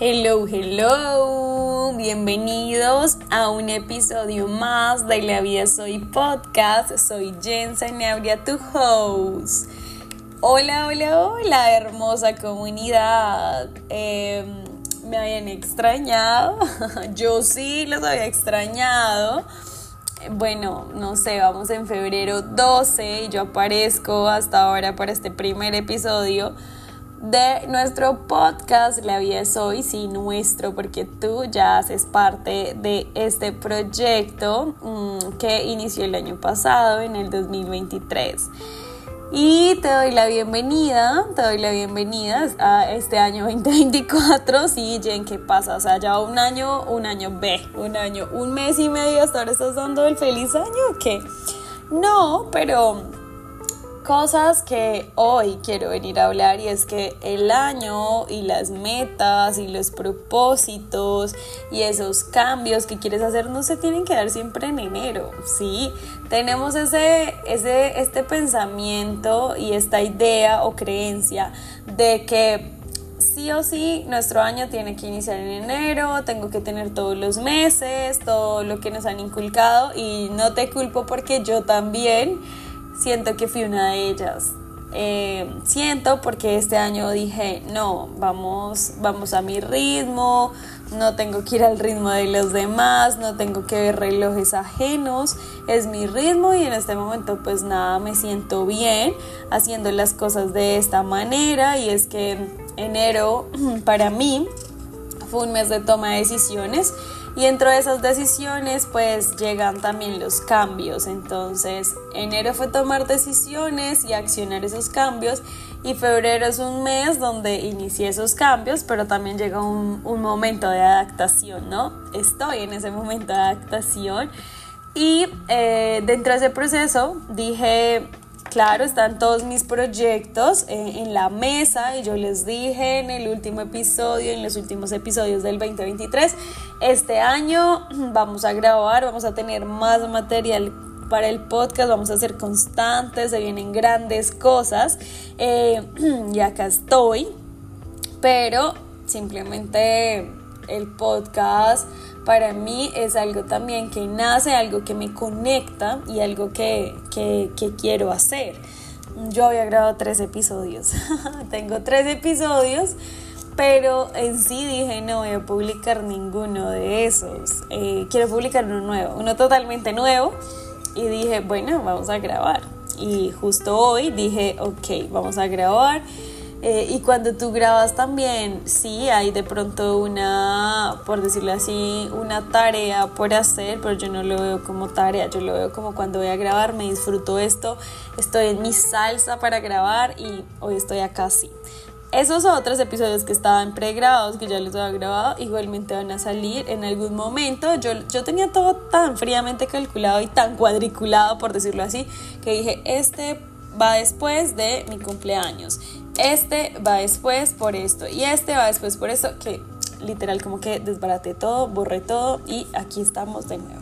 Hello, hello, bienvenidos a un episodio más de La Vida Soy Podcast. Soy Jensen Neabria, tu host. Hola, hola, hola, hermosa comunidad. Em, me habían extrañado, yo sí los había extrañado. Bueno, no sé, vamos en febrero 12 y yo aparezco hasta ahora para este primer episodio de nuestro podcast La vida es hoy, sí, nuestro, porque tú ya haces parte de este proyecto mm, que inició el año pasado, en el 2023. Y te doy la bienvenida, te doy la bienvenida a este año 2024. Sí, Jen, ¿qué pasa? O sea, ya un año, un año B, un año, un mes y medio, hasta ahora estás dando el feliz año o qué? No, pero cosas que hoy quiero venir a hablar y es que el año y las metas y los propósitos y esos cambios que quieres hacer no se tienen que dar siempre en enero, ¿sí? Tenemos ese, ese, este pensamiento y esta idea o creencia de que sí o sí nuestro año tiene que iniciar en enero, tengo que tener todos los meses, todo lo que nos han inculcado y no te culpo porque yo también siento que fui una de ellas. Eh, siento porque este año dije, no, vamos, vamos a mi ritmo, no tengo que ir al ritmo de los demás, no tengo que ver relojes ajenos, es mi ritmo y en este momento pues nada, me siento bien haciendo las cosas de esta manera y es que enero para mí fue un mes de toma de decisiones y dentro de esas decisiones pues llegan también los cambios. Entonces enero fue tomar decisiones y accionar esos cambios y febrero es un mes donde inicié esos cambios, pero también llega un, momento de adaptación, ¿no? Estoy en ese momento de adaptación y eh, dentro de ese proceso dije, Claro, están todos mis proyectos eh, en la mesa y yo les dije en el último episodio, en los últimos episodios del 2023, este año vamos a grabar, vamos a tener más material para el podcast, vamos a ser constantes, se vienen grandes cosas eh, y acá estoy, pero simplemente el podcast para mí es algo también que nace, algo que me conecta y algo que, quiero hacer. Yo había grabado tres episodios, tengo tres episodios, pero en sí dije no voy a publicar ninguno de esos. Eh, quiero publicar uno nuevo, uno totalmente nuevo. Y dije, bueno, vamos a grabar. Y justo hoy dije, ok, vamos a grabar. Eh, y cuando tú grabas también, sí, hay de pronto una, por decirlo así, una tarea por hacer, pero yo no lo veo como tarea, yo lo veo como cuando voy a grabar, me disfruto esto, estoy en mi salsa para grabar y hoy estoy acá sí. Esos otros episodios que estaban pregrabados, que ya los había grabado, igualmente van a salir en algún momento. Yo, yo tenía todo tan fríamente calculado y tan cuadriculado, por decirlo así, que dije, este va después de mi cumpleaños este va después por esto y este va después por eso, que literal como que desbarate todo, borré todo y aquí estamos de nuevo.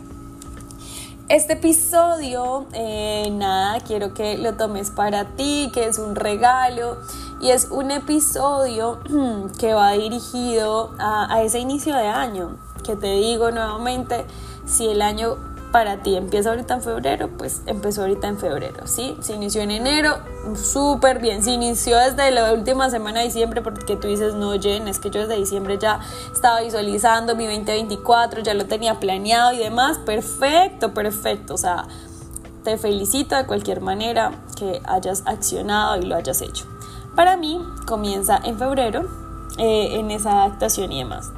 Este episodio, eh, nada, quiero que lo tomes para ti, que es un regalo y es un episodio que va dirigido a ese inicio de año, que te digo nuevamente, si el año para ti empieza ahorita en febrero, pues empezó ahorita en febrero, ¿sí? Se inició en enero, súper bien. Se inició desde la última semana de diciembre porque tú dices, no, Jen, es que yo desde diciembre ya estaba visualizando mi 2024, ya lo tenía planeado y demás. Perfecto, perfecto. O sea, te felicito de cualquier manera que hayas accionado y lo hayas hecho. Para mí comienza en febrero eh, en esa adaptación y demás.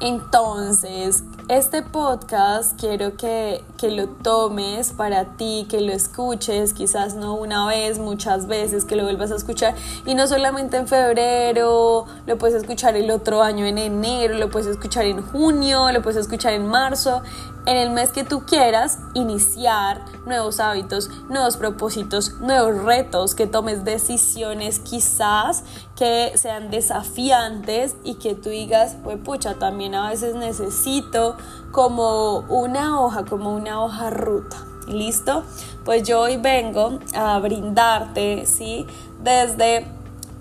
Entonces, este podcast quiero que, que, lo tomes para ti, que lo escuches, quizás no una vez, muchas veces, que lo vuelvas a escuchar. Y no solamente en febrero, lo puedes escuchar el otro año en enero, lo puedes escuchar en junio, lo puedes escuchar en marzo en el mes que tú quieras iniciar nuevos hábitos, nuevos propósitos, nuevos retos, que tomes decisiones quizás que sean desafiantes y que tú digas, pues pucha, también a veces necesito como una hoja, como una hoja ruta. ¿Listo? Pues yo hoy vengo a brindarte, ¿sí? Desde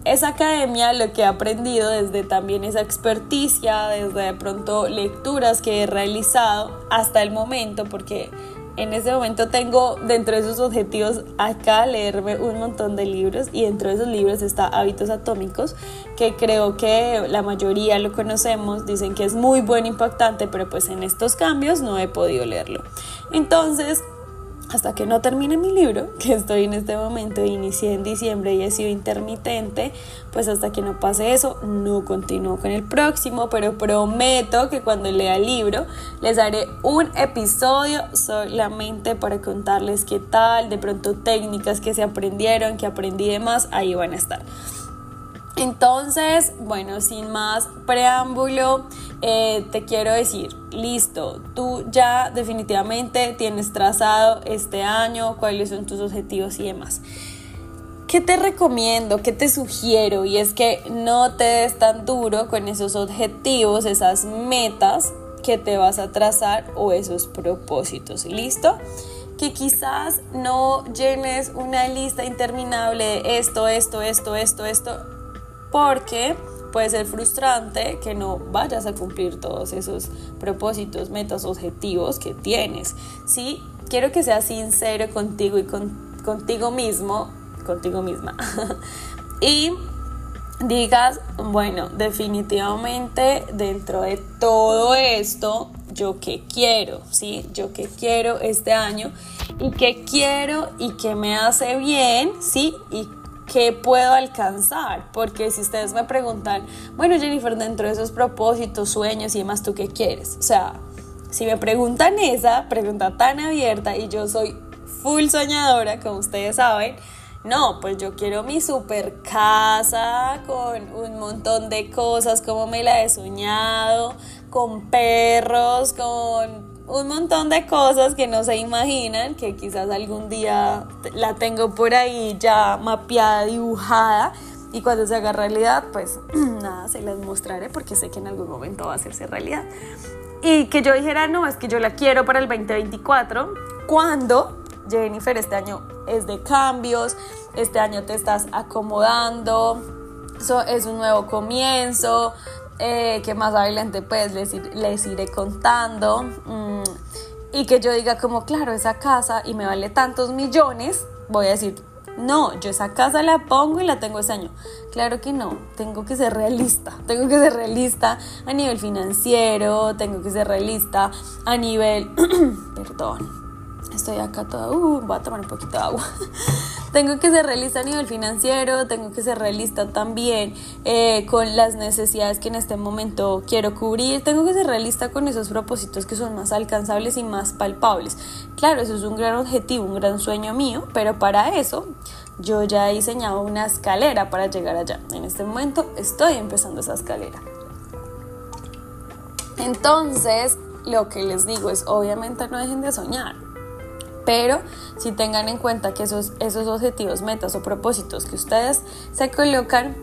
esa academia lo que he aprendido desde también esa experticia, desde de pronto lecturas que he realizado hasta el momento, porque en este momento tengo dentro de esos objetivos acá leerme un montón de libros y dentro de esos libros está Hábitos Atómicos, que creo que la mayoría lo conocemos, dicen que es muy buen, impactante, pero pues en estos cambios no he podido leerlo. Entonces, hasta que no termine mi libro, que estoy en este momento, inicié en diciembre y he sido intermitente, pues hasta que no pase eso, no continúo con el próximo, pero prometo que cuando lea el libro les haré un episodio solamente para contarles qué tal, de pronto técnicas que se aprendieron, que aprendí de más, ahí van a estar. Entonces, bueno, sin más preámbulo, eh, te quiero decir, listo, tú ya definitivamente tienes trazado este año, cuáles son tus objetivos y demás. ¿Qué te recomiendo? ¿Qué te sugiero? Y es que no te des tan duro con esos objetivos, esas metas que te vas a trazar o esos propósitos. ¿Listo? que quizás no llenes una lista interminable de esto, esto, esto, esto, esto, porque puede ser frustrante que no vayas a cumplir todos esos propósitos, metas, objetivos que tienes. Sí, quiero que seas sincero contigo y contigo mismo, contigo misma. y digas, bueno, definitivamente dentro de todo esto, yo qué quiero, ¿sí? Yo qué quiero este año y qué quiero y qué me hace bien, ¿sí? Y qué puedo alcanzar, porque si ustedes me preguntan, bueno Jennifer, dentro de esos propósitos, sueños y demás, ¿tú qué quieres? O sea, si me preguntan esa pregunta tan abierta y yo soy full soñadora, como ustedes saben, no, pues yo quiero mi super casa con un montón de cosas como me la he soñado, con perros, con un montón de cosas que no se imaginan, que quizás algún día la tengo por ahí ya mapeada, dibujada. Y cuando se haga realidad, pues nada, se las mostraré porque sé que en algún momento va a hacerse realidad. Y que yo dijera, no, es que yo la quiero para el 2024, cuando Jennifer este año es de cambios, este año te estás acomodando, eso es un nuevo comienzo, eh, que más adelante pues les, les iré contando. Mm, y que yo diga como, claro, esa casa y me vale tantos millones, voy a decir, no, yo esa casa la pongo y la tengo ese año. Claro que no, tengo que ser realista, tengo que ser realista a nivel financiero, tengo que ser realista a nivel, perdón, estoy acá toda, uh, voy a tomar un poquito de agua. tengo que ser realista a nivel financiero, tengo que ser realista también eh, con las necesidades que en este momento quiero cubrir, tengo que ser realista con esos propósitos que son más alcanzables y más palpables. Claro, eso es un gran objetivo, un gran sueño mío, pero para eso yo ya he diseñado una escalera para llegar allá. En este momento estoy empezando esa escalera. Entonces, lo que les digo es, obviamente no dejen de soñar pero si tengan en cuenta que esos, esos objetivos, metas o propósitos que ustedes se colocan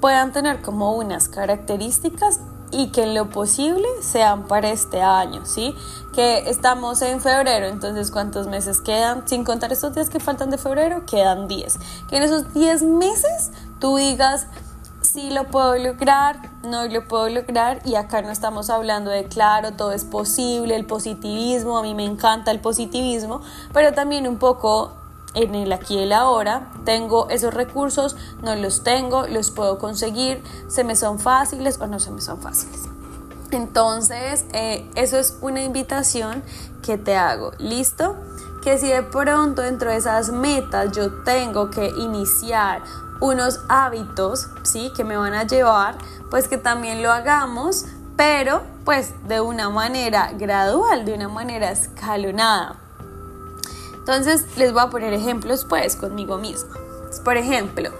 puedan tener como unas características y que en lo posible sean para este año, ¿sí? Que estamos en febrero, entonces ¿cuántos meses quedan? Sin contar estos días que faltan de febrero, quedan 10. Que en esos 10 meses tú digas, sí lo puedo lograr, no lo puedo lograr y acá no estamos hablando de claro, todo es posible, el positivismo, a mí me encanta el positivismo, pero también un poco en el aquí y el ahora, tengo esos recursos, no los tengo, los puedo conseguir, se me son fáciles o no se me son fáciles. Entonces, eh, eso es una invitación que te hago. ¿Listo? Que si de pronto dentro de esas metas yo tengo que iniciar unos hábitos, ¿sí? Que me van a llevar, pues que también lo hagamos, pero pues de una manera gradual, de una manera escalonada. Entonces les voy a poner ejemplos pues conmigo misma. Por ejemplo,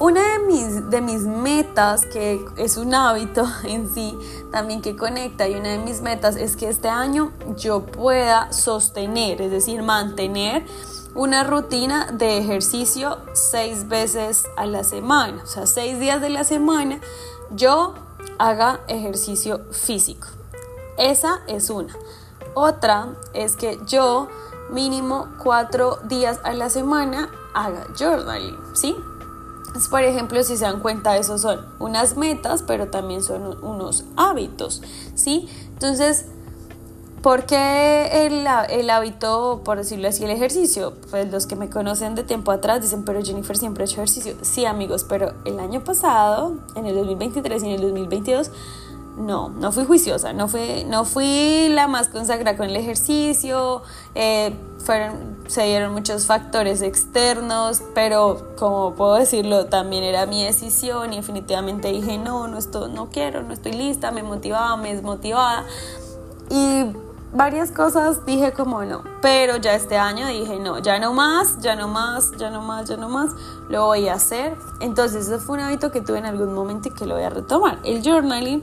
una de mis, de mis metas, que es un hábito en sí, también que conecta, y una de mis metas es que este año yo pueda sostener, es decir, mantener una rutina de ejercicio seis veces a la semana, o sea, seis días de la semana yo haga ejercicio físico. Esa es una. Otra es que yo mínimo cuatro días a la semana haga journaling, ¿sí? por ejemplo, si se dan cuenta, eso son unas metas, pero también son unos hábitos, ¿sí? Entonces, ¿por qué el, el, hábito, por decirlo así, el ejercicio? Pues los que me conocen de tiempo atrás dicen, pero Jennifer siempre ha hecho ejercicio. Sí, amigos, pero el año pasado, en el 2023 y en el 2022, no, no fui juiciosa, no fui, no fui la más consagrada con el ejercicio, eh, fueron, se dieron muchos factores externos, pero como puedo decirlo, también era mi decisión y definitivamente dije, no, no, estoy, no quiero, no estoy lista, me motivaba, me desmotivaba y varias cosas dije como no, pero ya este año dije no, ya no más, ya no más, ya no más, ya no más, lo voy a hacer. Entonces, ese fue un hábito que tuve en algún momento y que lo voy a retomar. El journaling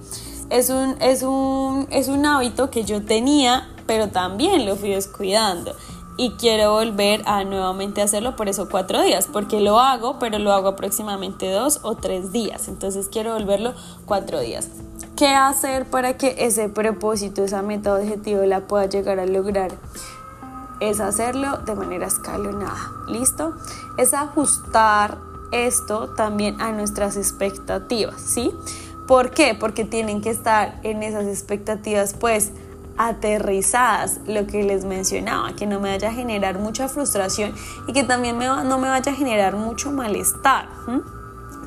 es un, es un, es un hábito que yo tenía, pero también lo fui descuidando. Y quiero volver a nuevamente hacerlo por eso cuatro días, porque lo hago, pero lo hago aproximadamente dos o tres días. Entonces quiero volverlo cuatro días. ¿Qué hacer para que ese propósito, esa meta objetivo la pueda llegar a lograr? Es hacerlo de manera escalonada. ¿Listo? Es ajustar esto también a nuestras expectativas, ¿sí? ¿Por qué? Porque tienen que estar en esas expectativas pues aterrizadas, lo que les mencionaba, que no me vaya a generar mucha frustración y que también no me vaya a generar mucho malestar.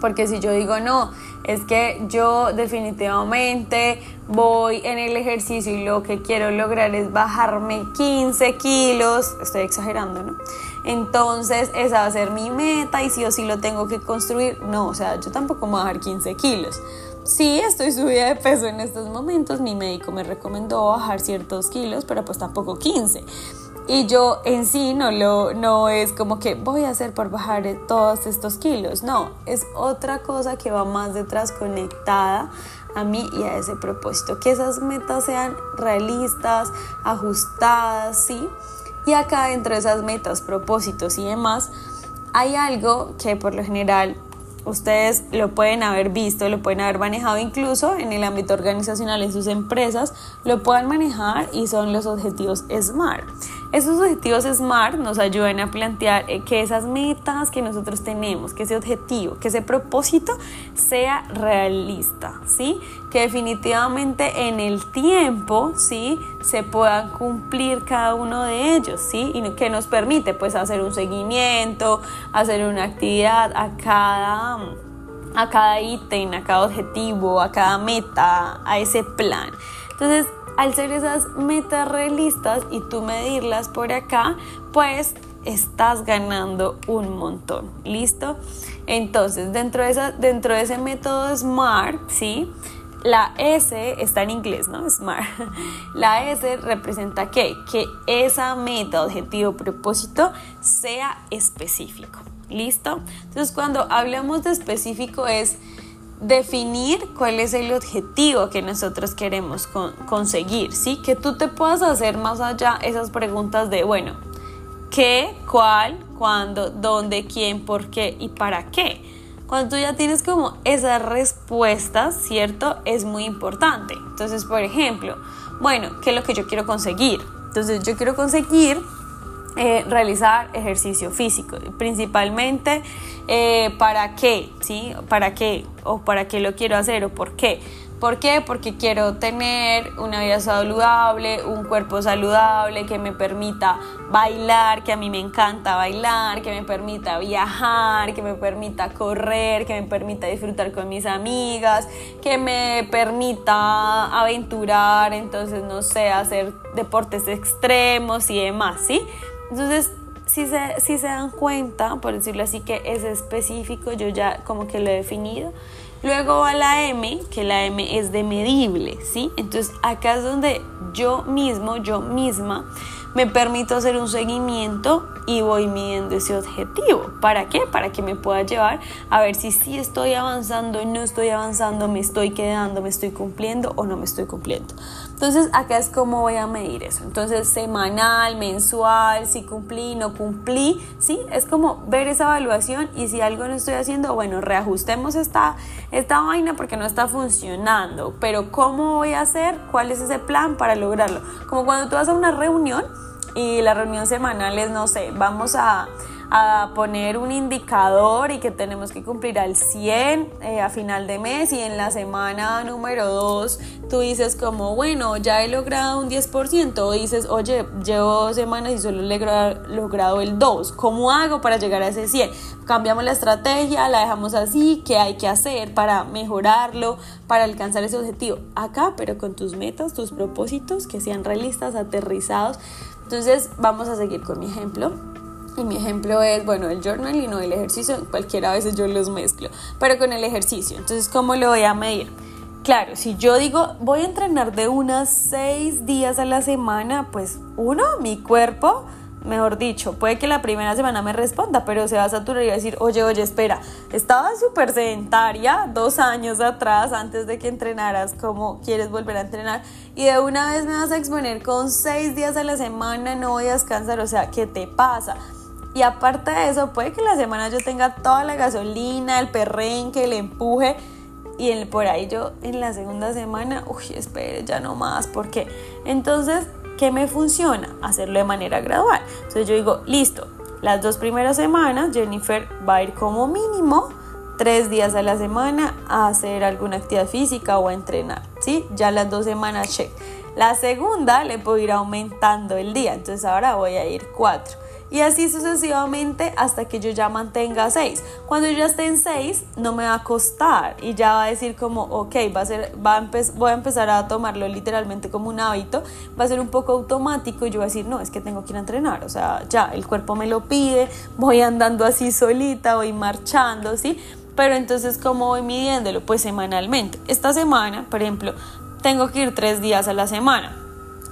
Porque si yo digo no, es que yo definitivamente voy en el ejercicio y lo que quiero lograr es bajarme 15 kilos, estoy exagerando, ¿no? Entonces esa va a ser mi meta y si o sí lo tengo que construir, no, o sea, yo tampoco me voy a bajar 15 kilos sí estoy subida de peso en estos momentos, mi médico me recomendó bajar ciertos kilos, pero pues tampoco 15. Y yo en sí no, lo, no es como que voy a hacer por bajar todos estos kilos, no, es otra cosa que va más detrás conectada a mí y a ese propósito, que esas metas sean realistas, ajustadas, ¿sí? Y acá dentro de esas metas, propósitos y demás, hay algo que por lo general Ustedes lo pueden haber visto, lo pueden haber manejado incluso en el ámbito organizacional en sus empresas, lo puedan manejar y son los objetivos SMART. Esos objetivos SMART nos ayudan a plantear eh, que esas metas que nosotros tenemos, que ese objetivo, que ese propósito sea realista, ¿sí? Que definitivamente en el tiempo, ¿sí? Se puedan cumplir cada uno de ellos, ¿sí? Y que nos permite pues hacer un seguimiento, hacer una actividad a cada a cada ítem, a cada objetivo, a cada meta, a ese plan. Entonces, al ser esas metas realistas y tú medirlas por acá, pues estás ganando un montón. ¿Listo? Entonces, dentro de, esa, dentro de ese método SMART, ¿sí? La S está en inglés, ¿no? SMART. La S representa qué? Que esa meta, objetivo, propósito sea específico. ¿Listo? Entonces, cuando hablamos de específico es definir cuál es el objetivo que nosotros queremos conseguir, ¿sí? Que tú te puedas hacer más allá esas preguntas de, bueno, ¿qué, cuál, cuándo, dónde, quién, por qué y para qué? Cuando tú ya tienes como esas respuestas, ¿cierto? Es muy importante. Entonces, por ejemplo, bueno, ¿qué es lo que yo quiero conseguir? Entonces, yo quiero conseguir eh, realizar ejercicio físico, principalmente eh, para qué, ¿sí? ¿Para qué? ¿O para qué lo quiero hacer? ¿O por qué? ¿Por qué? Porque quiero tener una vida saludable, un cuerpo saludable que me permita bailar, que a mí me encanta bailar, que me permita viajar, que me permita correr, que me permita disfrutar con mis amigas, que me permita aventurar, entonces no sé, hacer deportes extremos y demás, ¿sí? Entonces, si se, si se dan cuenta, por decirlo así, que es específico, yo ya como que lo he definido. Luego va la M, que la M es de medible, ¿sí? Entonces acá es donde yo mismo, yo misma, me permito hacer un seguimiento y voy midiendo ese objetivo. ¿Para qué? Para que me pueda llevar a ver si sí estoy avanzando, no estoy avanzando, me estoy quedando, me estoy cumpliendo o no me estoy cumpliendo. Entonces acá es como voy a medir eso. Entonces semanal, mensual, si cumplí, no cumplí, ¿sí? Es como ver esa evaluación y si algo no estoy haciendo, bueno, reajustemos esta, esta vaina porque no está funcionando. Pero ¿cómo voy a hacer? ¿Cuál es ese plan para lograrlo? Como cuando tú vas a una reunión y la reunión semanal es, no sé, vamos a a poner un indicador y que tenemos que cumplir al 100 eh, a final de mes y en la semana número 2 tú dices como, bueno, ya he logrado un 10% o dices, oye, llevo semanas y solo he logrado el 2, ¿cómo hago para llegar a ese 100? Cambiamos la estrategia, la dejamos así, ¿qué hay que hacer para mejorarlo, para alcanzar ese objetivo? Acá, pero con tus metas, tus propósitos, que sean realistas, aterrizados. Entonces vamos a seguir con mi ejemplo. Y mi ejemplo es, bueno, el journal y no el ejercicio. Cualquiera a veces yo los mezclo, pero con el ejercicio. Entonces, ¿cómo lo voy a medir? Claro, si yo digo voy a entrenar de unas seis días a la semana, pues uno, mi cuerpo, mejor dicho, puede que la primera semana me responda, pero se va a saturar y va a decir, oye, oye, espera, estaba súper sedentaria dos años atrás antes de que entrenaras, ¿cómo quieres volver a entrenar? Y de una vez me vas a exponer con seis días a la semana, no voy a descansar, o sea, ¿qué te pasa? Y aparte de eso, puede que la semana yo tenga toda la gasolina, el perrenque, el empuje. Y el, por ahí yo en la segunda semana, uy, espere, ya no más. porque Entonces, ¿qué me funciona? Hacerlo de manera gradual. Entonces yo digo, listo, las dos primeras semanas Jennifer va a ir como mínimo tres días a la semana a hacer alguna actividad física o a entrenar, ¿sí? Ya las dos semanas check. La segunda le puedo ir aumentando el día, entonces ahora voy a ir cuatro y así sucesivamente hasta que yo ya mantenga 6. Cuando yo ya esté en 6 no me va a costar y ya va a decir como, ok, va a ser, va a voy a empezar a tomarlo literalmente como un hábito, va a ser un poco automático y yo voy a decir, no, es que tengo que ir a entrenar, o sea, ya el cuerpo me lo pide, voy andando así solita, voy marchando, ¿sí? Pero entonces, ¿cómo voy midiéndolo? Pues semanalmente. Esta semana, por ejemplo, tengo que ir tres días a la semana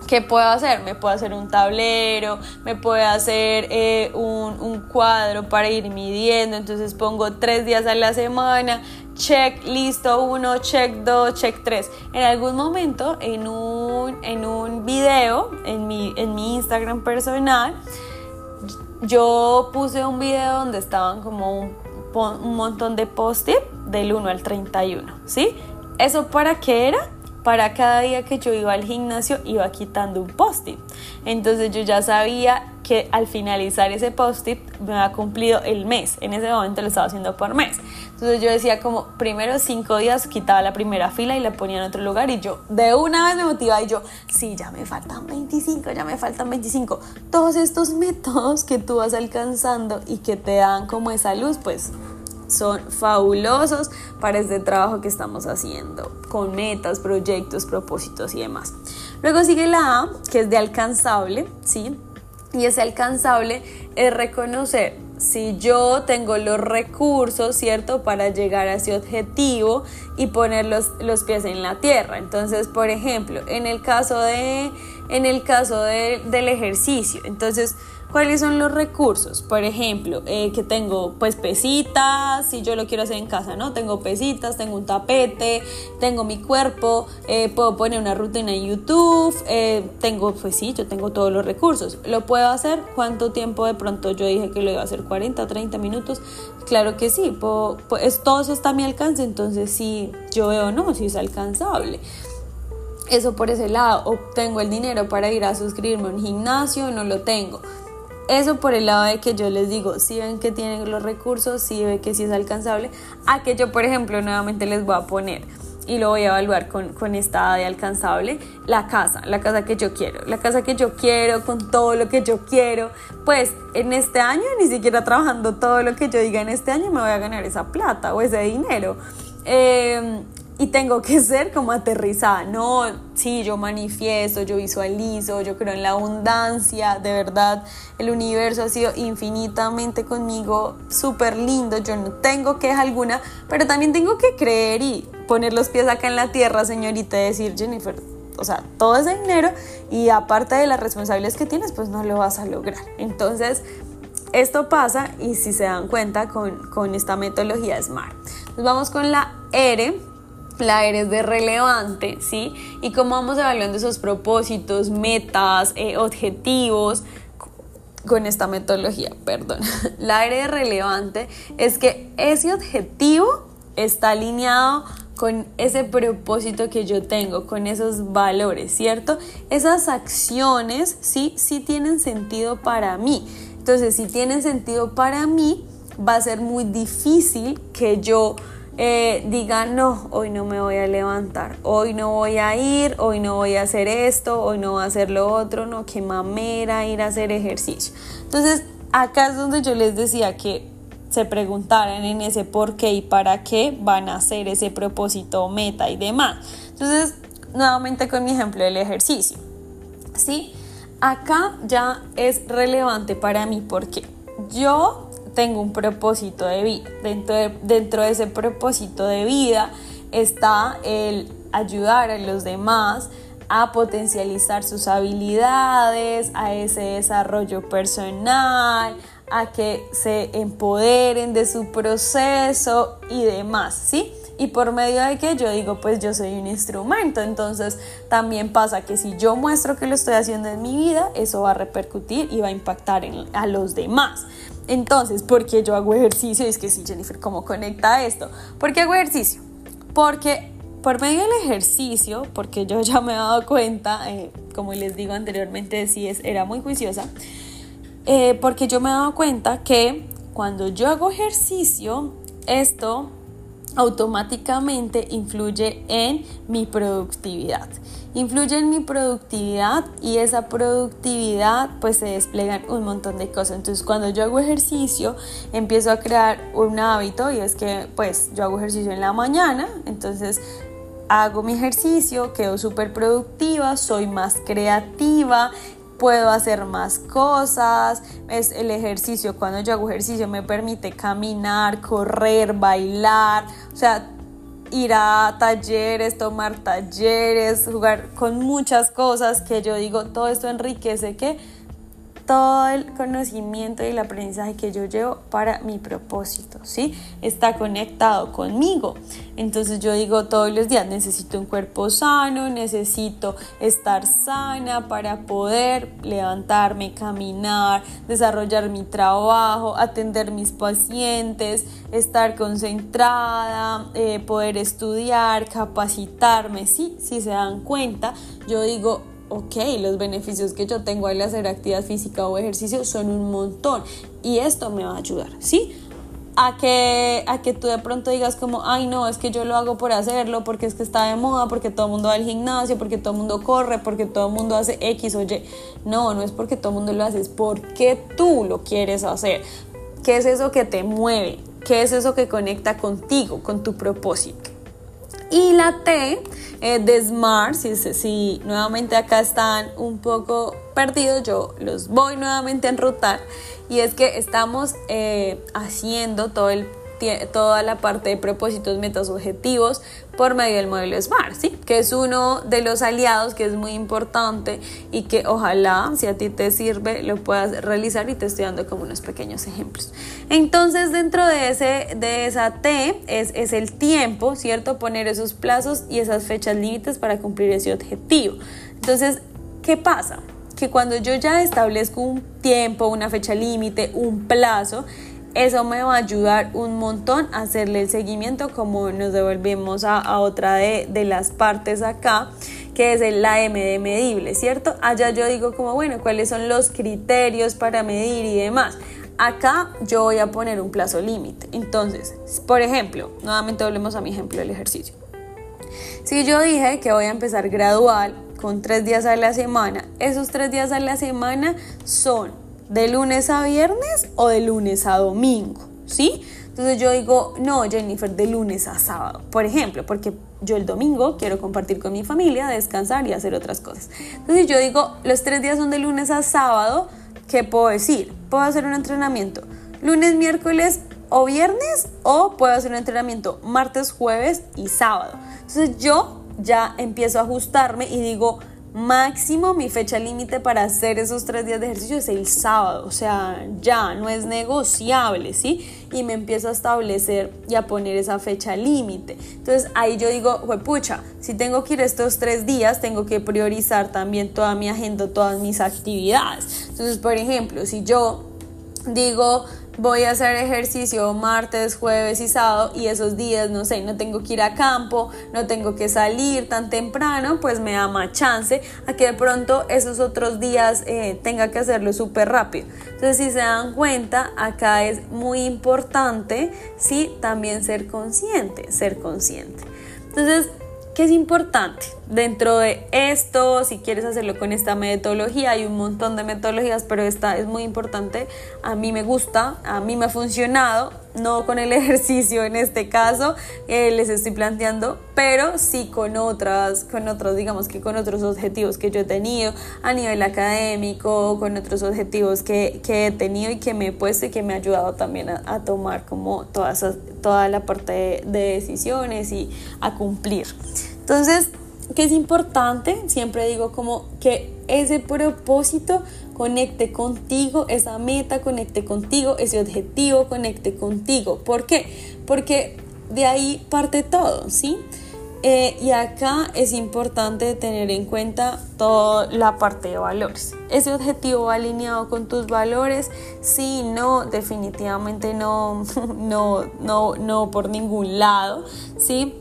¿Qué puedo hacer? Me puedo hacer un tablero, me puedo hacer eh, un, un, cuadro para ir midiendo, entonces pongo tres días a la semana, check, listo, uno, check dos, check tres. En algún momento, en un, en un video, en mi, en mi Instagram personal, yo puse un video donde estaban como un, un montón de post-it del 1 al 31, ¿sí? ¿Eso para qué era? Para cada día que yo iba al gimnasio iba quitando un post-it. Entonces yo ya sabía que al finalizar ese post-it me había cumplido el mes. En ese momento lo estaba haciendo por mes. Entonces yo decía como primero cinco días quitaba la primera fila y la ponía en otro lugar y yo de una vez me motivaba y yo, sí, ya me faltan 25, ya me faltan 25. Todos estos métodos que tú vas alcanzando y que te dan como esa luz, pues son fabulosos para este trabajo que estamos haciendo, con metas, proyectos, propósitos y demás. Luego sigue la A, que es de alcanzable, ¿sí? Y ese alcanzable es reconocer si yo tengo los recursos, ¿cierto?, para llegar a ese objetivo y poner los, los pies en la tierra. Entonces, por ejemplo, en el caso, de, en el caso del ejercicio, entonces, ¿Cuáles son los recursos? Por ejemplo, eh, que tengo pues pesitas, si yo lo quiero hacer en casa, ¿no? Tengo pesitas, tengo un tapete, tengo mi cuerpo, eh, puedo poner una rutina en YouTube, eh, tengo, pues sí, yo tengo todos los recursos. ¿Lo puedo hacer? ¿Cuánto tiempo de pronto yo dije que lo iba a hacer? ¿40, 30 minutos? Claro que sí, pues todo eso está a mi alcance, entonces sí, yo veo, no, si es alcanzable. Eso por ese lado, obtengo el dinero para ir a suscribirme a un gimnasio, no lo tengo eso por el lado de que yo les digo, si ven que tienen los recursos, si ven que sí es alcanzable, a que yo, por ejemplo, nuevamente les voy a poner y lo voy a evaluar con, con esta de alcanzable, la casa, la casa que yo quiero, la casa que yo quiero, con todo lo que yo quiero, pues en este año, ni siquiera trabajando todo lo que yo diga en este año, me voy a ganar esa plata o ese dinero. Eh, y tengo que ser como aterrizada. No, sí, yo manifiesto, yo visualizo, yo creo en la abundancia, de verdad, el universo ha sido infinitamente conmigo, súper lindo, yo no tengo queja alguna, pero también tengo que creer y poner los pies acá en la tierra, señorita, y decir, Jennifer, o sea, todo ese dinero y aparte de las responsabilidades que tienes, pues no lo vas a lograr. Entonces, esto pasa y si se dan cuenta con, con esta metodología SMART. Nos vamos con la R la eres de relevante, ¿sí? Y cómo vamos evaluando esos propósitos, metas, eh, objetivos con esta metodología, perdón. La eres de relevante es que ese objetivo está alineado con ese propósito que yo tengo, con esos valores, ¿cierto? Esas acciones sí, sí tienen sentido para mí Entonces, si tiene sentido para mí, va a ser muy difícil que yo eh, diga, no, hoy no me voy a levantar, hoy no voy a ir, hoy no voy a hacer esto, hoy no voy a hacer lo otro, no, qué mamera ir a hacer ejercicio. Entonces, acá es donde yo les decía que se preguntaran en ese por qué y para qué van a hacer ese propósito, meta y demás. Entonces, nuevamente con mi ejemplo del ejercicio. ¿Sí? Acá ya es relevante para mí porque yo tengo un propósito de vida. Dentro de, dentro de ese propósito de vida está el ayudar a los demás a potencializar sus habilidades, a ese desarrollo personal, a que se empoderen de su proceso y demás, ¿sí? Y por medio de que yo digo, pues yo soy un instrumento, entonces también pasa que si yo muestro que lo estoy haciendo en mi vida, eso va a repercutir y va a impactar a los demás. Entonces, ¿por qué yo hago ejercicio? Es que sí, Jennifer, ¿cómo conecta esto? ¿Por qué hago ejercicio? Porque por medio del ejercicio, porque yo ya me he dado cuenta, eh, como les digo anteriormente, sí es, era muy juiciosa, eh, porque yo me he dado cuenta que cuando yo hago ejercicio, esto automáticamente influye en mi productividad. Influye en mi productividad y esa productividad pues se desplegan un montón de cosas. Entonces cuando yo hago ejercicio empiezo a crear un hábito y es que pues yo hago ejercicio en la mañana, entonces hago mi ejercicio, quedo súper productiva, soy más creativa, puedo hacer más cosas. Es el ejercicio, cuando yo hago ejercicio me permite caminar, correr, bailar, o sea, ir a talleres, tomar talleres, jugar con muchas cosas que yo digo, todo esto enriquece que todo el conocimiento y el aprendizaje que yo llevo para mi propósito, ¿sí? Está conectado conmigo. Entonces yo digo todos los días, necesito un cuerpo sano, necesito estar sana para poder levantarme, caminar, desarrollar mi trabajo, atender mis pacientes, estar concentrada, eh, poder estudiar, capacitarme, ¿sí? Si se dan cuenta, yo digo, ok, los beneficios que yo tengo al hacer actividad física o ejercicio son un montón y esto me va a ayudar, ¿sí? A que, a que tú de pronto digas como, ay no, es que yo lo hago por hacerlo, porque es que está de moda, porque todo el mundo va al gimnasio, porque todo el mundo corre, porque todo el mundo hace X o Y. No, no es porque todo el mundo lo hace, es porque tú lo quieres hacer. ¿Qué es eso que te mueve? ¿Qué es eso que conecta contigo, con tu propósito? Y la T eh, de Smart, si, si nuevamente acá están un poco perdidos, yo los voy nuevamente a enrutar. Y es que estamos eh, haciendo todo el toda la parte de propósitos, metas, objetivos por medio del modelo SMART, ¿sí? que es uno de los aliados que es muy importante y que ojalá, si a ti te sirve, lo puedas realizar y te estoy dando como unos pequeños ejemplos. Entonces, dentro de, ese, de esa T es, es el tiempo, ¿cierto? Poner esos plazos y esas fechas límites para cumplir ese objetivo. Entonces, ¿qué pasa? Que cuando yo ya establezco un tiempo, una fecha límite, un plazo, eso me va a ayudar un montón a hacerle el seguimiento como nos devolvemos a, otra de, de, las partes acá que es la M medible, ¿cierto? Allá yo digo como, bueno, ¿cuáles son los criterios para medir y demás? Acá yo voy a poner un plazo límite. Entonces, por ejemplo, nuevamente volvemos a mi ejemplo del ejercicio. Si yo dije que voy a empezar gradual con tres días a la semana, esos tres días a la semana son de lunes a viernes o de lunes a domingo, ¿sí? Entonces yo digo, no, Jennifer, de lunes a sábado, por ejemplo, porque yo el domingo quiero compartir con mi familia, descansar y hacer otras cosas. Entonces yo digo, los tres días son de lunes a sábado, ¿qué puedo decir? Puedo hacer un entrenamiento lunes, miércoles o viernes o puedo hacer un entrenamiento martes, jueves y sábado. Entonces yo ya empiezo a ajustarme y digo, máximo mi fecha límite para hacer esos tres días de ejercicio es el sábado, o sea, ya no es negociable, ¿sí? Y me empiezo a establecer y a poner esa fecha límite. Entonces ahí yo digo, pucha, si tengo que ir estos tres días, tengo que priorizar también toda mi agenda, todas mis actividades. Entonces, por ejemplo, si yo digo, voy a hacer ejercicio martes, jueves y sábado y esos días, no sé, no tengo que ir a campo, no tengo que salir tan temprano, pues me da más chance a que de pronto esos otros días eh, tenga que hacerlo súper rápido. Entonces, si se dan cuenta, acá es muy importante, sí, también ser consciente, ser consciente. Entonces, ¿qué es importante? Dentro de esto, si quieres hacerlo con esta metodología, hay un montón de metodologías, pero esta es muy importante. A mí me gusta, a mí me ha funcionado, no con el ejercicio en este caso, eh, les estoy planteando, pero sí con otras, con otros, digamos que con otros objetivos que yo he tenido a nivel académico, con otros objetivos que, que he tenido y que me he puesto y que me ha ayudado también a, tomar como toda, toda la parte de decisiones y a cumplir. Entonces, que es importante, siempre digo como que ese propósito conecte contigo, esa meta conecte contigo, ese objetivo conecte contigo. ¿Por qué? Porque de ahí parte todo, ¿sí? Eh, y acá es importante tener en cuenta toda la parte de valores. ¿Ese objetivo va alineado con tus valores? Sí, no, definitivamente no, no, no, no por ningún lado, ¿sí?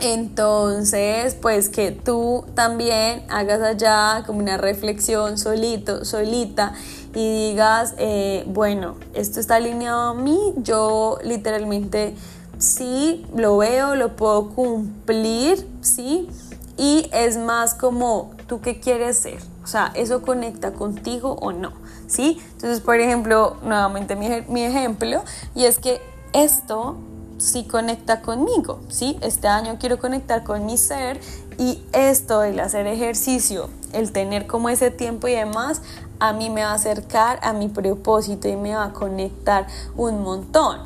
Entonces, pues que tú también hagas allá como una reflexión solito, solita y digas, eh, bueno, esto está alineado a mí, yo literalmente sí lo veo, lo puedo cumplir, sí, y es más como tú qué quieres ser, o sea, eso conecta contigo o no, sí. Entonces, por ejemplo, nuevamente mi, mi ejemplo, y es que esto sí conecta conmigo, ¿sí? Este año quiero conectar con mi ser y esto, el hacer ejercicio, el tener como ese tiempo y demás, a mí me va a acercar a mi propósito y me va a conectar un montón.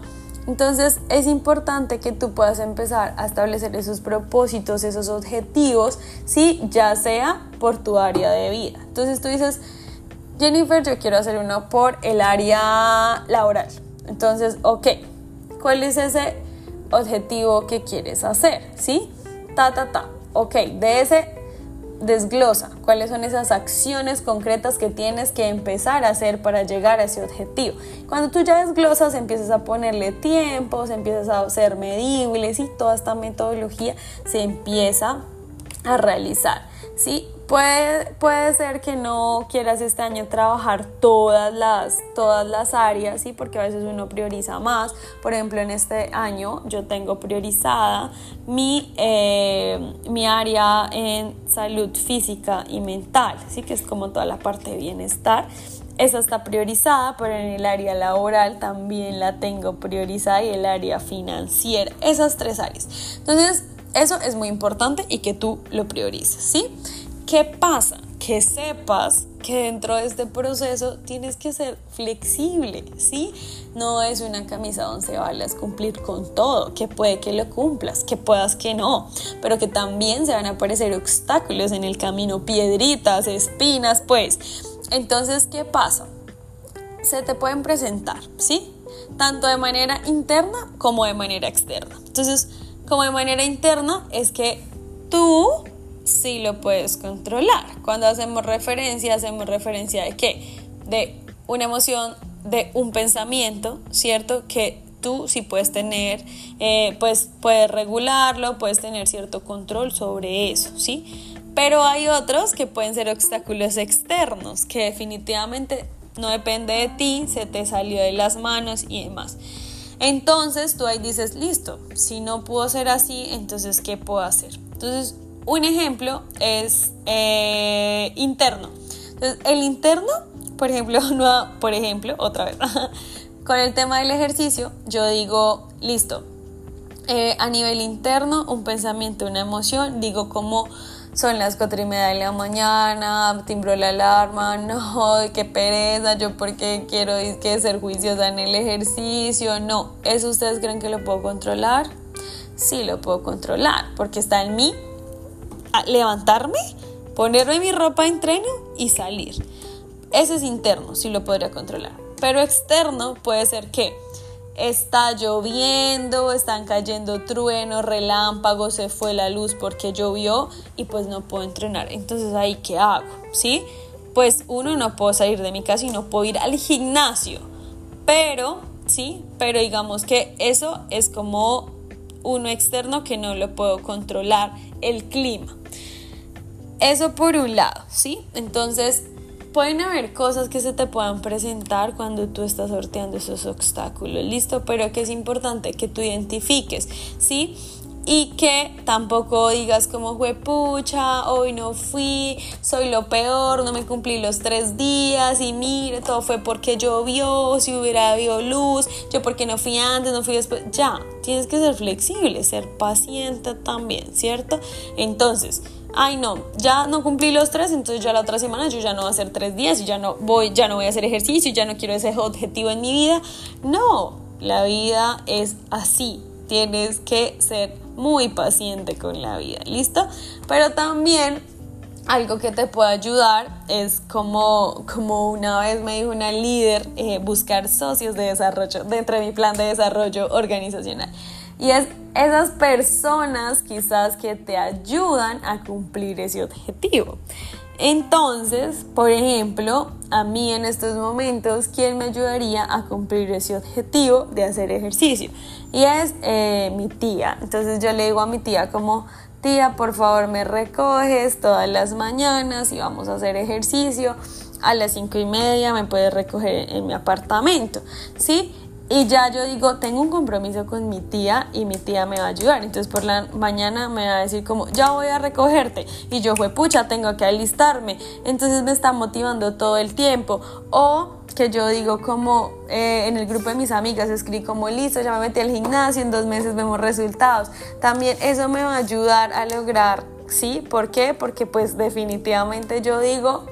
Entonces es importante que tú puedas empezar a establecer esos propósitos, esos objetivos, ¿sí? Ya sea por tu área de vida. Entonces tú dices, Jennifer, yo quiero hacer uno por el área laboral. Entonces, ok, ¿cuál es ese objetivo que quieres hacer, ¿sí? Ta, ta, ta. Ok, de ese desglosa cuáles son esas acciones concretas que tienes que empezar a hacer para llegar a ese objetivo. Cuando tú ya desglosas, empiezas a ponerle tiempos, empiezas a ser medibles y toda esta metodología se empieza a realizar. ¿sí? Puede, puede ser que no quieras este año trabajar todas las, todas las áreas, ¿sí? porque a veces uno prioriza más. Por ejemplo, en este año yo tengo priorizada mi, eh, mi área en salud física y mental, ¿sí? que es como toda la parte de bienestar. Esa está priorizada, pero en el área laboral también la tengo priorizada y el área financiera. Esas tres áreas. Entonces, eso es muy importante y que tú lo priorices, ¿sí? ¿Qué pasa? Que sepas que dentro de este proceso tienes que ser flexible, ¿sí? No es una camisa donde balas cumplir con todo, que puede que lo cumplas, que puedas que no, pero que también se van a aparecer obstáculos en el camino, piedritas, espinas, pues. Entonces, ¿qué pasa? Se te pueden presentar, ¿sí? Tanto de manera interna como de manera externa. Entonces, como de manera interna es que tú sí lo puedes controlar. Cuando hacemos referencia, hacemos referencia de qué? De una emoción, de un pensamiento, ¿cierto? Que tú sí puedes tener, eh, pues puedes regularlo, puedes tener cierto control sobre eso, ¿sí? Pero hay otros que pueden ser obstáculos externos, que definitivamente no depende de ti, se te salió de las manos y demás. Entonces tú ahí dices, listo, si no puedo ser así, entonces ¿qué puedo hacer? Entonces, un ejemplo es eh, interno. Entonces, el interno, por ejemplo, no, por ejemplo, otra vez, con el tema del ejercicio, yo digo, listo, eh, a nivel interno, un pensamiento, una emoción, digo como son las cuatro y media de la mañana, timbró la alarma, no, qué pereza, yo porque quiero que ser juiciosa en el ejercicio, no, ¿eso ustedes creen que lo puedo controlar? Sí lo puedo controlar, porque está en mí levantarme, ponerme mi ropa en entreno y salir. Ese es interno, sí lo podría controlar. Pero externo puede ser que está lloviendo, están cayendo truenos, relámpagos, se fue la luz porque llovió y pues no puedo entrenar. Entonces ahí, ¿qué hago? ¿Sí? Pues uno, no puedo salir de mi casa y no puedo ir al gimnasio. Pero ¿sí? Pero digamos que eso es como uno externo que no lo puedo controlar, el clima. Eso por un lado, ¿sí? Entonces, pueden haber cosas que se te puedan presentar cuando tú estás sorteando esos obstáculos, ¿listo? Pero que es importante que tú identifiques, ¿sí? Y que tampoco digas como pucha, hoy no fui, soy lo peor, no me cumplí los tres días y mire, todo fue porque llovió, si hubiera habido luz, yo porque no fui antes, no fui después, ya, tienes que ser flexible, ser paciente también, ¿cierto? Entonces, ay no, ya no cumplí los tres, entonces ya la otra semana yo ya no voy a hacer tres días y ya no voy, ya no voy a hacer ejercicio, ya no quiero ese objetivo en mi vida. No, la vida es así, tienes que ser muy paciente con la vida, ¿listo? Pero también algo que te puede ayudar es como, como una vez me dijo una líder, eh, buscar socios de desarrollo dentro de mi plan de desarrollo organizacional. Y es esas personas quizás que te ayudan a cumplir ese objetivo. Entonces, por ejemplo, a mí en estos momentos, ¿quién me ayudaría a cumplir ese objetivo de hacer ejercicio? Y es eh, mi tía. Entonces yo le digo a mi tía como, tía, por favor me recoges todas las mañanas y vamos a hacer ejercicio. A las cinco y media me puedes recoger en mi apartamento, ¿sí? Y ya yo digo, tengo un compromiso con mi tía y mi tía me va a ayudar. Entonces por la mañana me va a decir como, ya voy a recogerte. Y yo fue, pucha, tengo que alistarme. Entonces me está motivando todo el tiempo. O que yo digo como eh, en el grupo de mis amigas escribí como listo, ya me metí al gimnasio, en dos meses vemos resultados. También eso me va a ayudar a lograr, ¿sí? ¿Por qué? Porque pues definitivamente yo digo,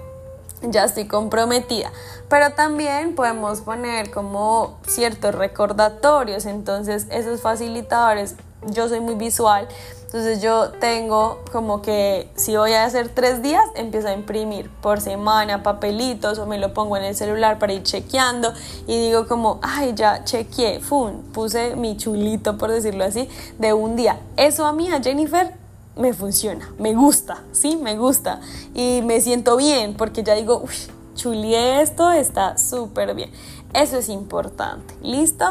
ya estoy comprometida. Pero también podemos poner como ciertos recordatorios, entonces esos facilitadores, yo soy muy visual, entonces yo tengo como que si voy a hacer tres días, empiezo a imprimir por semana papelitos o me lo pongo en el celular para ir chequeando y digo como, ay, ya chequeé, fun, puse mi chulito, por decirlo así, de un día. Eso a mí, Jennifer, me funciona, me gusta, ¿sí? Me gusta y me siento bien porque ya digo, uy, chulié esto, está súper bien. Eso es importante, ¿listo?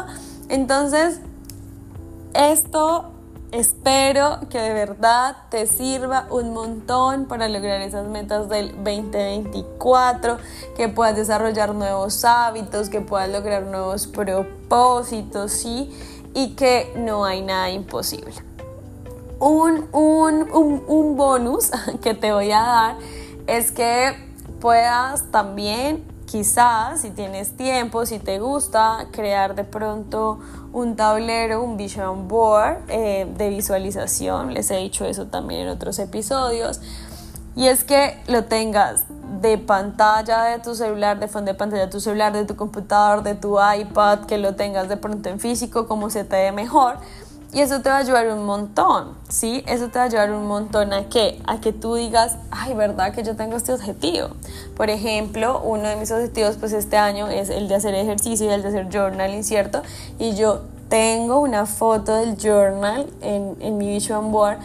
Entonces, esto espero que de verdad te sirva un montón para lograr esas metas del 2024, que puedas desarrollar nuevos hábitos, que puedas lograr nuevos propósitos, ¿sí? Y que no hay nada imposible un, un, bonus que te voy a dar es que puedas también, quizás, si tienes tiempo, si te gusta, crear de pronto un tablero, un vision board eh, de visualización. Les he dicho eso también en otros episodios. Y es que lo tengas de pantalla de tu celular, de fondo de pantalla de tu celular, de tu computador, de tu iPad, que lo tengas de pronto en físico, como se te dé mejor y eso te va a ayudar un montón, ¿sí? Eso te va a ayudar un montón a qué? A que tú digas, ay, ¿verdad que yo tengo este objetivo? Por ejemplo, uno de mis objetivos pues este año es el de hacer ejercicio y el de hacer journaling, ¿cierto? Y yo tengo una foto del journal en, en mi vision board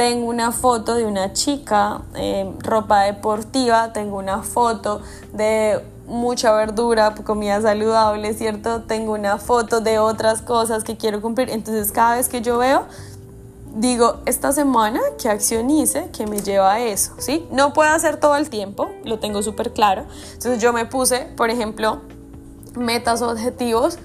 tengo una foto de una chica en ropa deportiva, tengo una foto de mucha verdura, comida saludable, ¿cierto? Tengo una foto de otras cosas que quiero cumplir. Entonces cada vez que yo veo, digo, esta semana, ¿qué acción que me lleva a eso? ¿Sí? No puedo hacer todo el tiempo, lo tengo súper claro. Entonces yo me puse, por ejemplo, metas o objetivos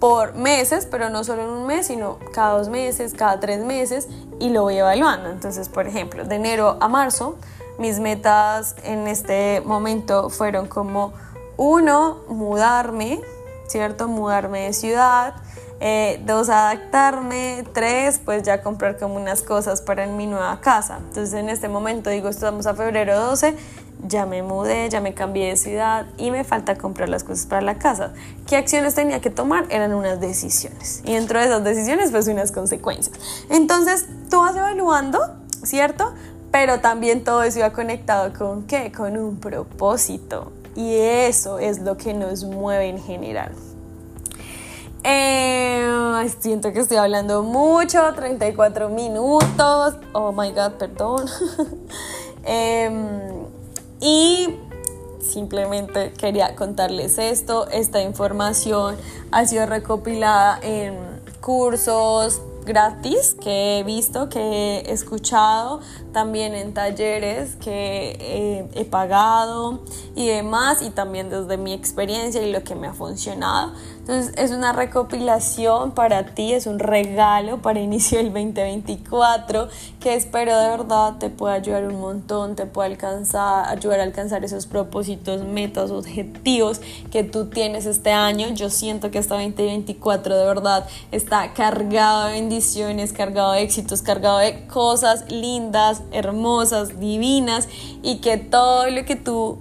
por meses, pero no solo en un mes, sino cada dos meses, cada tres meses, y lo voy evaluando. Entonces, por ejemplo, de enero a marzo, mis metas en este momento fueron como uno, mudarme, ¿cierto? Mudarme de ciudad. Eh, dos, adaptarme. Tres, pues ya comprar como unas cosas para en mi nueva casa. Entonces en este momento digo, estamos a febrero 12, ya me mudé, ya me cambié de ciudad y me falta comprar las cosas para la casa. ¿Qué acciones tenía que tomar? Eran unas decisiones. Y dentro de esas decisiones, pues unas consecuencias. Entonces tú vas evaluando, ¿cierto? Pero también todo eso iba conectado con qué? Con un propósito. Y eso es lo que nos mueve en general. Eh, siento que estoy hablando mucho, 34 minutos. Oh my god, perdón. Em, y simplemente quería contarles esto. Esta información ha sido recopilada en cursos, gratis que he visto, que he escuchado, también en talleres que eh, he pagado y demás, y también desde mi experiencia y lo que me ha funcionado. Entonces es una recopilación para ti, es un regalo para inicio del 2024 que espero de verdad te pueda ayudar un montón, te pueda alcanzar, ayudar a alcanzar esos propósitos, metas, objetivos que tú tienes este año. Yo siento que este 2024 de verdad está cargado de bendiciones, cargado de éxitos, cargado de cosas lindas, hermosas, divinas y que todo lo que tú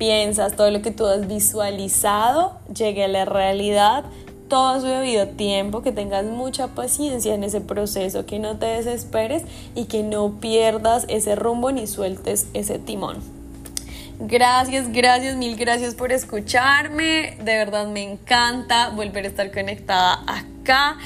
piensas, todo lo que tú has visualizado llegue a la realidad, todo su debido tiempo, que tengas mucha paciencia en ese proceso, que no te desesperes y que no pierdas ese rumbo ni sueltes ese timón. Gracias, gracias, mil gracias por escucharme. De verdad me encanta volver a estar conectada acá.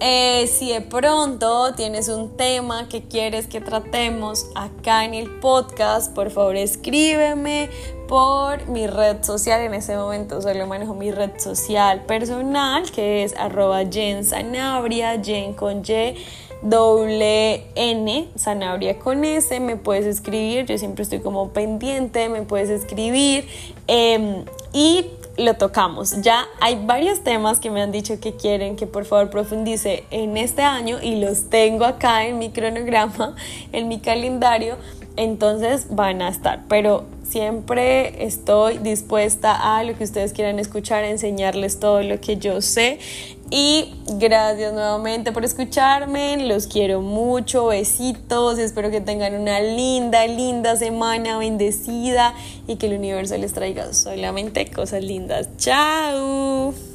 Eh, si de pronto tienes un tema que quieres que tratemos acá en el podcast, por favor escríbeme por mi red social. En ese momento solo manejo mi red social personal, que es arroba Jen Sanabria, Jen con Y doble N, Sanabria con S, me puedes escribir, yo siempre estoy como pendiente, me puedes escribir em, y lo tocamos. Ya hay varios temas que me han dicho que quieren que por favor profundice en este año y los tengo acá en mi cronograma, en mi calendario, entonces van a estar, pero siempre estoy dispuesta a lo que ustedes quieran escuchar, a enseñarles todo lo que yo sé. Y gracias nuevamente por escucharme, los quiero mucho, besitos, espero que tengan una linda, linda semana bendecida y que el universo les traiga solamente cosas lindas. Chao.